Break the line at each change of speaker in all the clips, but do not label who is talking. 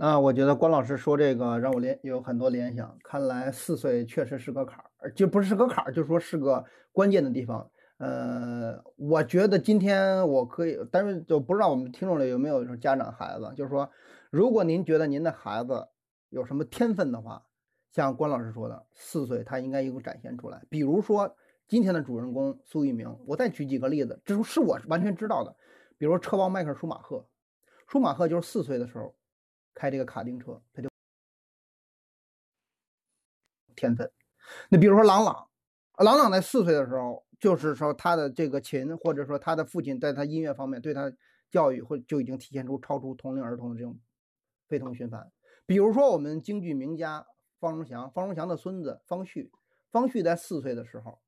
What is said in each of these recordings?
那我觉得关老师说这个让我联有很多联想，看来四岁确实是个坎儿，就不是个坎儿，就说是个关键的地方。呃，我觉得今天我可以，但是就不知道我们听众里有没有说家长孩子，就是说，如果您觉得您的孩子有什么天分的话，像关老师说的，四岁他应该有展现出来。比如说今天的主人公苏翊鸣，我再举几个例子，这是我完全知道的。比如车王迈克尔舒马赫，舒马赫就是四岁的时候开这个卡丁车，他就天分。那比如说郎朗，郎朗在四岁的时候。就是说，他的这个琴，或者说他的父亲在他音乐方面对他教育，或就已经体现出超出同龄儿童的这种非同寻常。比如说，我们京剧名家方荣祥，方荣祥的孙子方旭，方旭在四岁的时候，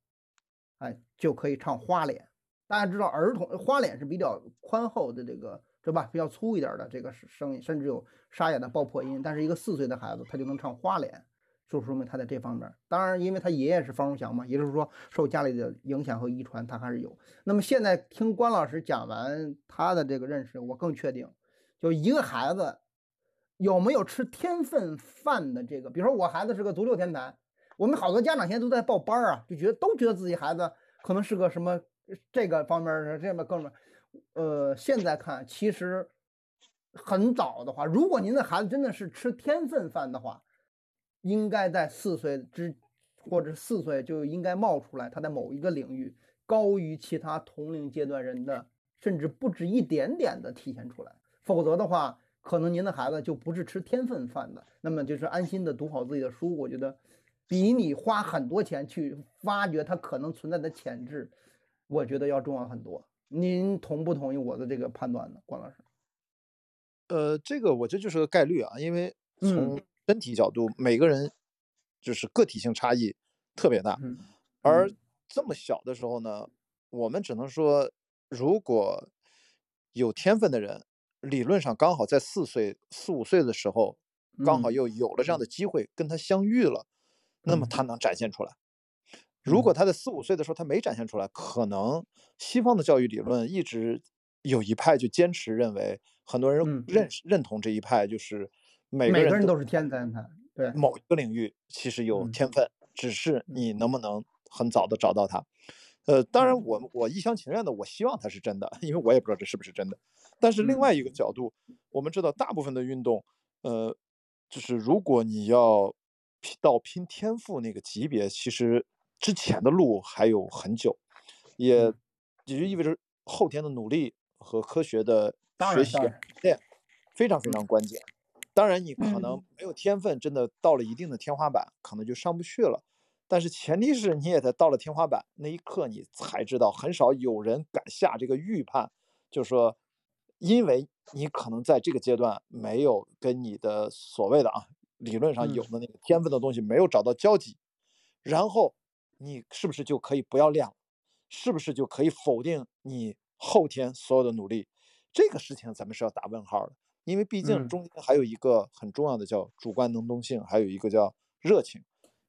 哎，就可以唱花脸。大家知道，儿童花脸是比较宽厚的，这个对吧？比较粗一点的这个声音，甚至有沙哑的爆破音。但是一个四岁的孩子，他就能唱花脸。就说明他在这方面，当然，因为他爷爷是方荣祥嘛，也就是说受家里的影响和遗传，他还是有。那么现在听关老师讲完他的这个认识，我更确定，就一个孩子有没有吃天分饭的这个，比如说我孩子是个足球天才，我们好多家长现在都在报班啊，就觉得都觉得自己孩子可能是个什么这个方面的这么更么，呃，现在看其实很早的话，如果您的孩子真的是吃天分饭的话。应该在四岁之，或者四岁就应该冒出来，他在某一个领域高于其他同龄阶段人的，甚至不止一点点的体现出来。否则的话，可能您的孩子就不是吃天分饭的，那么就是安心的读好自己的书。我觉得，比你花很多钱去挖掘他可能存在的潜质，我觉得要重要很多。您同不同意我的这个判断呢，关老师？
呃，这个我这就是个概率啊，因为从。身体角度，每个人就是个体性差异特别大，而这么小的时候呢，我们只能说，如果有天分的人，理论上刚好在四岁、四五岁的时候，刚好又有了这样的机会跟他相遇了，那么他能展现出来。如果他在四五岁的时候他没展现出来，可能西方的教育理论一直有一派就坚持认为，很多人认认同这一派就是。每
个人都是天才，对
某一个领域其实有天分，只是你能不能很早的找到他。呃，当然我我一厢情愿的，我希望它是真的，因为我也不知道这是不是真的。但是另外一个角度，我们知道大部分的运动，呃，就是如果你要到拼天赋那个级别，其实之前的路还有很久，也也就意味着后天的努力和科学的学习练非常非常关键。当然，你可能没有天分，真的到了一定的天花板，可能就上不去了。但是前提是你也在到了天花板那一刻，你才知道，很少有人敢下这个预判，就是说，因为你可能在这个阶段没有跟你的所谓的啊理论上有的那个天分的东西没有找到交集，然后你是不是就可以不要练了？是不是就可以否定你后天所有的努力？这个事情咱们是要打问号的。因为毕竟中间还有一个很重要的叫主观能动性，还有一个叫热情。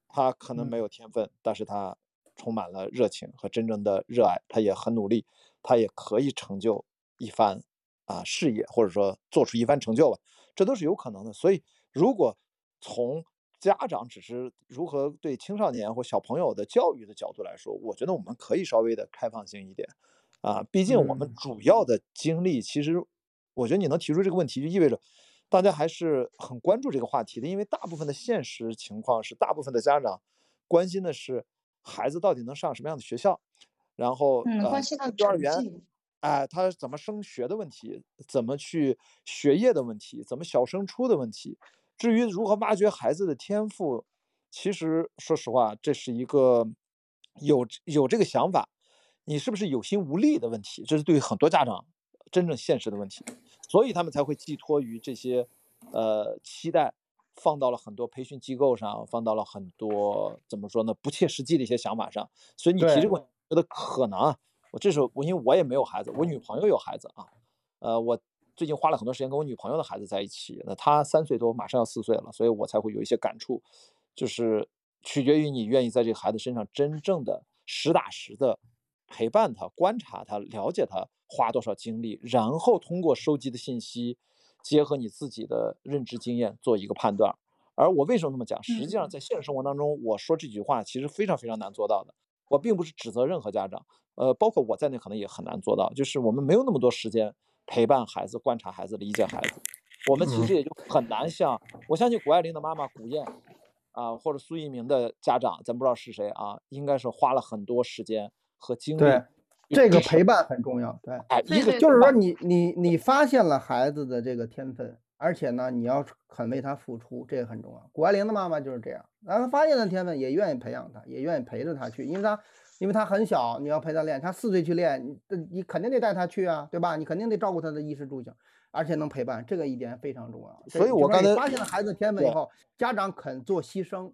他可能没有天分，但是他充满了热情和真正的热爱，他也很努力，他也可以成就一番啊事业，或者说做出一番成就吧，这都是有可能的。所以，如果从家长只是如何对青少年或小朋友的教育的角度来说，我觉得我们可以稍微的开放性一点啊，毕竟我们主要的精力其实。我觉得你能提出这个问题，就意味着大家还是很关注这个话题的，因为大部分的现实情况是，大部分的家长关心的是孩子到底能上什么样的学校，然后
嗯，关心到幼
儿园，哎，他怎么升学的问题，怎么去学业的问题，怎么小升初的问题。至于如何挖掘孩子的天赋，其实说实话，这是一个有有这个想法，你是不是有心无力的问题，这是对于很多家长。真正现实的问题，所以他们才会寄托于这些，呃，期待放到了很多培训机构上，放到了很多怎么说呢，不切实际的一些想法上。所以你提这个，觉得可能啊，我这时候我因为我也没有孩子，我女朋友有孩子啊，呃，我最近花了很多时间跟我女朋友的孩子在一起，那她三岁多，马上要四岁了，所以我才会有一些感触，就是取决于你愿意在这个孩子身上真正的实打实的陪伴他、观察他、了解他。花多少精力，然后通过收集的信息，结合你自己的认知经验做一个判断。而我为什么那么讲？实际上，
嗯
在现实生活当中，我说这句话其实非常非常难做到的。我并不是指责任何家长，呃，包括我在内，可能也很难做到。就是我们没有那么多时间陪伴孩子、观察孩子、理解孩子，我们其实也就很难像我相信谷爱凌的妈妈古燕啊、或者苏一鸣的家长，咱不知道是谁啊，应该是花了很多时间和精力
对，这个陪伴很重要。对，
哎，一个
就是说你你你发现了孩子的这个天分，而且呢，你要肯为他付出，这个很重要。谷爱凌的妈妈就是这样，然后她发现了天分，也愿意培养他，也愿意陪着他去，因为他因为他很小，你要陪他练，他四岁去练，你肯定得带他去啊，对吧？你肯定得照顾他的衣食住行，而且能陪伴，这个一点非常重要。
所以我刚才
发现了孩子天分以后，家长肯做牺牲，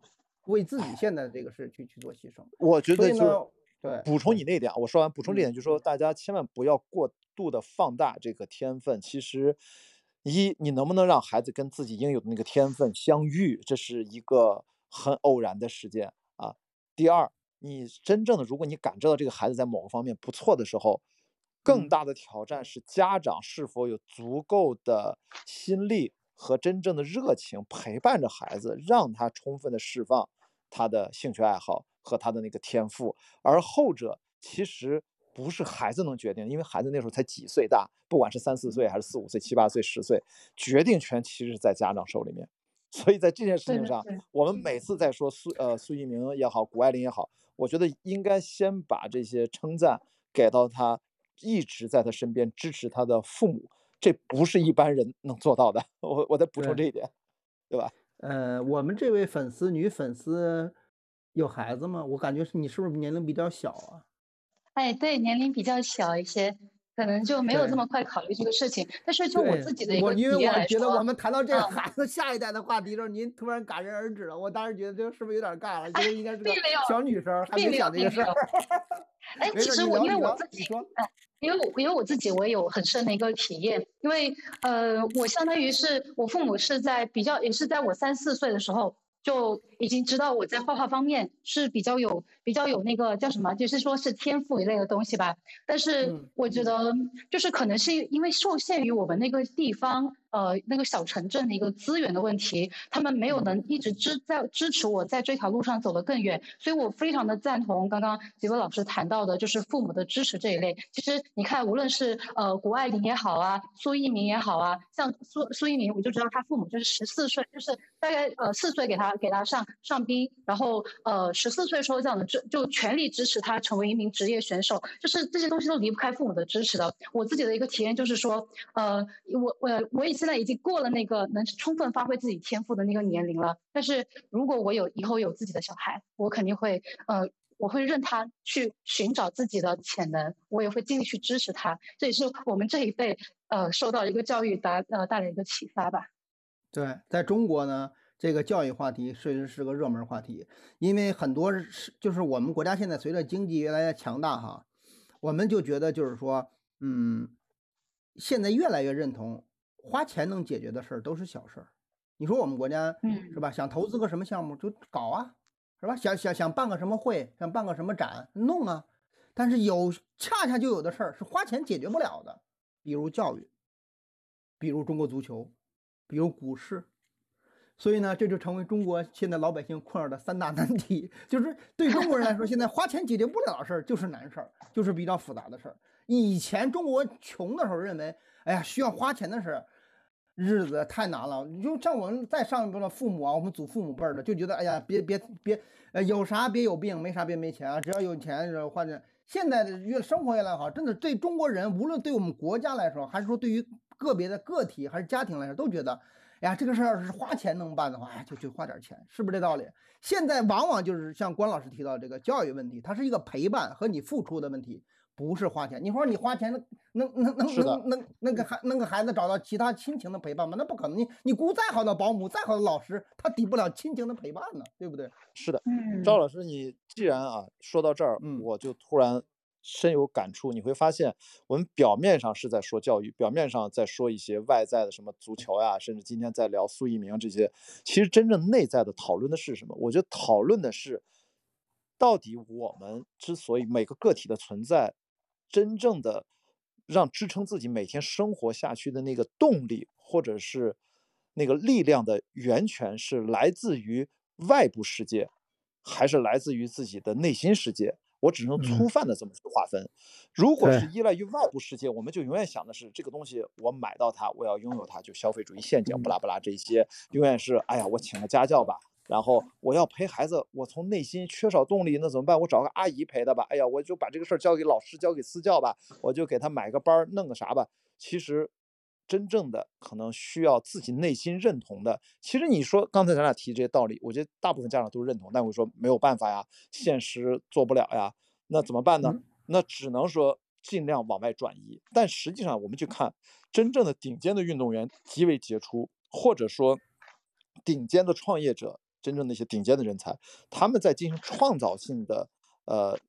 为自己现在的这个事去去做牺牲。
我觉得就
对，
补充你那点啊，我说完补充这
嗯
点，就是说大家千万不要过度的放大这个天分。其实，一你能不能让孩子跟自己应有的那个天分相遇，这是一个很偶然的事件啊。第二，你真正的如果你感知到这个孩子在某个方面不错的时候，更
嗯。
大的挑战是家长是否有足够的心力和真正的热情陪伴着孩子，让他充分的释放他的兴趣爱好和他的那个天赋，而后者其实不是孩子能决定，因为孩子那时候才几岁大，不管是三四岁还是四五岁、七八岁、十岁，决定权其实是在家长手里面。所以在这件事情上，
对的对
我们每次。在说苏呃苏一鸣也好，谷爱凌也好，我觉得应该先把这些称赞给到他一直在他身边支持他的父母，这不是一般人能做到的。我我再补充这一点，对吧？
呃，我们这位粉丝女粉丝有孩子吗？我感觉是你是不是年龄比较小啊？
哎，对，年龄比较小一些，可能就没有
对
这么快考虑这个事情。但是就我自己的一个
我因为
体验来
我觉得我们谈到这个
嗯
孩子下一代的话题的时候，您突然戛然而止了，我当时觉得这是不是有点尬了？觉得应该是个小女生，还没想这个事儿。
哎，其实我因为我自己，因为我因为我自己我也有很深的一个体验，因为呃，我相当于是我父母是在比较也是在我三四岁的时候就已经知道我在画画方面是比较有比较有那个叫什么，就是说是天赋一类的东西吧。但是
嗯
我觉得就是可能是因为受限于我们那个地方呃那个小城镇的一个资源的问题，他们没有能一直支在支持我在这条路上走得更远，所以我非常的赞同刚刚几位老师谈到的，就是父母的支持这一类。其实你看，无论是呃谷爱凌也好啊，苏一鸣也好啊，像苏苏一鸣，我就知道他父母就是十四岁，就是大概呃四岁给他给他上上兵，然后呃十四岁时候这样的支就全力支持他成为一名职业选手，就是这些东西都离不开父母的支持的。我自己的一个体验就是说，呃，我我我也现在已经过了那个能充分发挥自己天赋的那个年龄了。但是如果我有以后有自己的小孩，我肯定会呃，我会任他去寻找自己的潜能，我也会尽力去支持他。这也是我们这一辈呃受到一个教育带呃带来一个启发吧。
对，在中国呢，这个教育话题确实是个热门话题，因为很多是就是我们国家现在随着经济越来越强大哈，我们就觉得就是说，嗯，现在越来越认同花钱能解决的事儿都是小事儿。你说我们国家
嗯
是吧？想投资个什么项目就搞啊，是吧？想想想办个什么会，想办个什么展弄啊，但是有恰恰就有的事儿是花钱解决不了的，比如教育，比如中国足球，比如股市。所以呢，这就成为中国现在老百姓困扰的三大难题。就是对中国人来说，现在花钱解决不了的事儿就是难事儿，就是比较复杂的事儿。以前中国穷的时候，认为，哎呀，需要花钱的事儿，日子太难了。你就像我们再上一辈的父母啊，我们祖父母辈儿的，就觉得，哎呀，别别别，呃，有啥别有病，没啥别没钱啊，只要有钱呃花钱。现在的越生活越来越好，真的对中国人，无论对我们国家来说，还是说对于个别的个体还是家庭来说，都觉得。哎呀，这个事儿要是花钱能办的话，哎，就就花点钱，是不是这道理？现在往往就是像关老师提到这个教育问题，它是一个陪伴和你付出的问题，不是花钱。你说你花钱能能能能能能能给孩能给孩子找到其他亲情的陪伴吗？那不可能。你你雇再好的保姆，再好的老师，他抵不了亲情的陪伴呢，对不对？
是的，
嗯
赵老师，你既然啊说到这儿，
嗯
我就突然深有感触。你会发现，我们表面上是在说教育，表面上在说一些外在的什么足球呀，甚至今天在聊苏一鸣这些，其实真正内在的讨论的是什么？我觉得讨论的是，到底我们之所以每个个体的存在，真正的让支撑自己每天生活下去的那个动力，或者是那个力量的源泉是来自于外部世界，还是来自于自己的内心世界？我只能粗泛的这么去划分。如果是依赖于外部世界，我们就永远想的是这个东西我买到它，我要拥有它，就消费主义陷阱，不拉不拉这些，永远是哎呀，我请个家教吧。然后我要陪孩子，我从内心缺少动力，那怎么办？我找个阿姨陪他吧。哎呀，我就把这个事儿交给老师，交给私教吧。我就给他买个班儿，弄个啥吧。其实，真正的可能需要自己内心认同的。其实你说刚才咱俩提这些道理，我觉得大部分家长都认同，但我说没有办法呀，现实做不了呀。那怎么办呢？那只能说尽量往外转移。但实际上，我们去看真正的顶尖的运动员极为杰出，或者说顶尖的创业者。真正那些顶尖的人才，他们在进行创造性的呃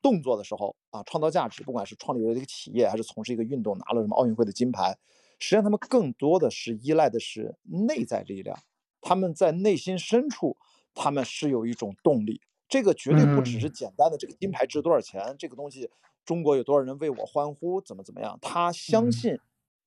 动作的时候啊，创造价值，不管是创立了一个企业，还是从事一个运动，拿了什么奥运会的金牌，实际上他们更多的是依赖的是内在力量。他们在内心深处，他们是有一种动力。这个绝对不只是简单的这个金牌值多少钱，这个东西中国有多少人为我欢呼，怎么怎么样？他相信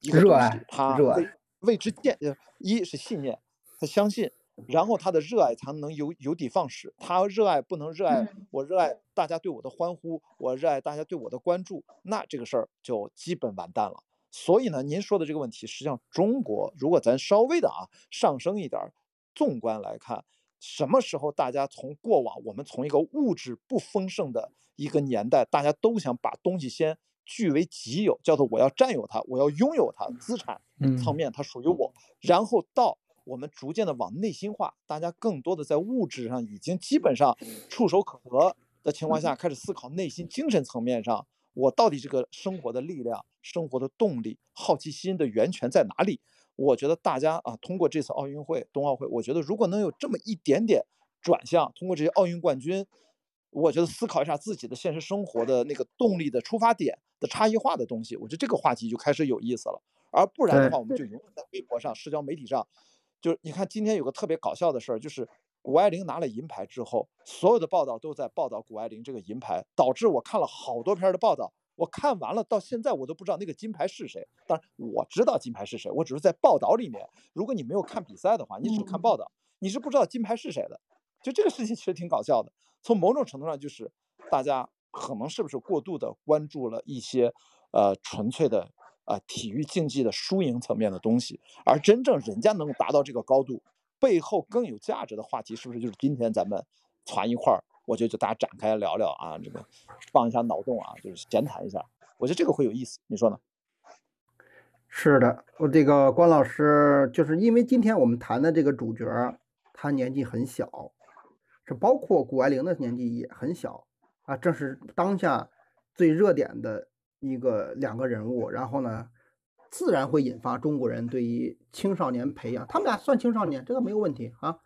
一个东西，他为为之见，一是信念，他相信。然后他的热爱才能有有的放矢。他热爱不能热爱，我热爱大家对我的欢呼，我热爱大家对我的关注，那这个事儿就基本完蛋了。所以呢，您说的这个问题，实际上中国如果咱稍微的啊上升一点，纵观来看，什么时候大家从过往我们从一个物质不丰盛的一个年代，大家都想把东西先据为己有，叫做我要占有它，我要拥有它，资产层面它属于我，然后到。我们逐渐的往内心化，大家更多的在物质上已经基本上触手可得的情况下，开始思考内心、精神层面上，我到底这个生活的力量、生活的动力、好奇心的源泉在哪里？我觉得大家啊，通过这次奥运会、冬奥会，我觉得如果能有这么一点点转向，通过这些奥运冠军，我觉得思考一下自己的现实生活的那个动力的出发点的差异化的东西，我觉得这个话题就开始有意思了。而不然的话，我们就永远在微博上、社交媒体上。就是你看，今天有个特别搞笑的事儿，就是谷爱凌拿了银牌之后，所有的报道都在报道谷爱凌这个银牌，导致我看了好多篇的报道，我看完了到现在我都不知道那个金牌是谁。当然我知道金牌是谁，我只是在报道里面。如果你没有看比赛的话，你只看报道，你是不知道金牌是谁的。就这个事情其实挺搞笑的，从某种程度上就是大家可能是不是过度的关注了一些呃纯粹的。啊，体育竞技的输赢层面的东西，而真正人家能够达到这个高度，背后更有价值的话题，是不是就是今天咱们攒一块儿？我觉得就大家展开聊聊啊，这个放一下脑洞啊，就是闲谈一下，我觉得这个会有意思，你说呢？
是的，我这个关老师，就是因为今天我们谈的这个主角，他年纪很小，是包括谷爱凌的年纪也很小啊，正是当下最热点的。一个两个人物，然后呢，自然会引发中国人对于青少年培养。他们俩算青少年，这个没有问题啊。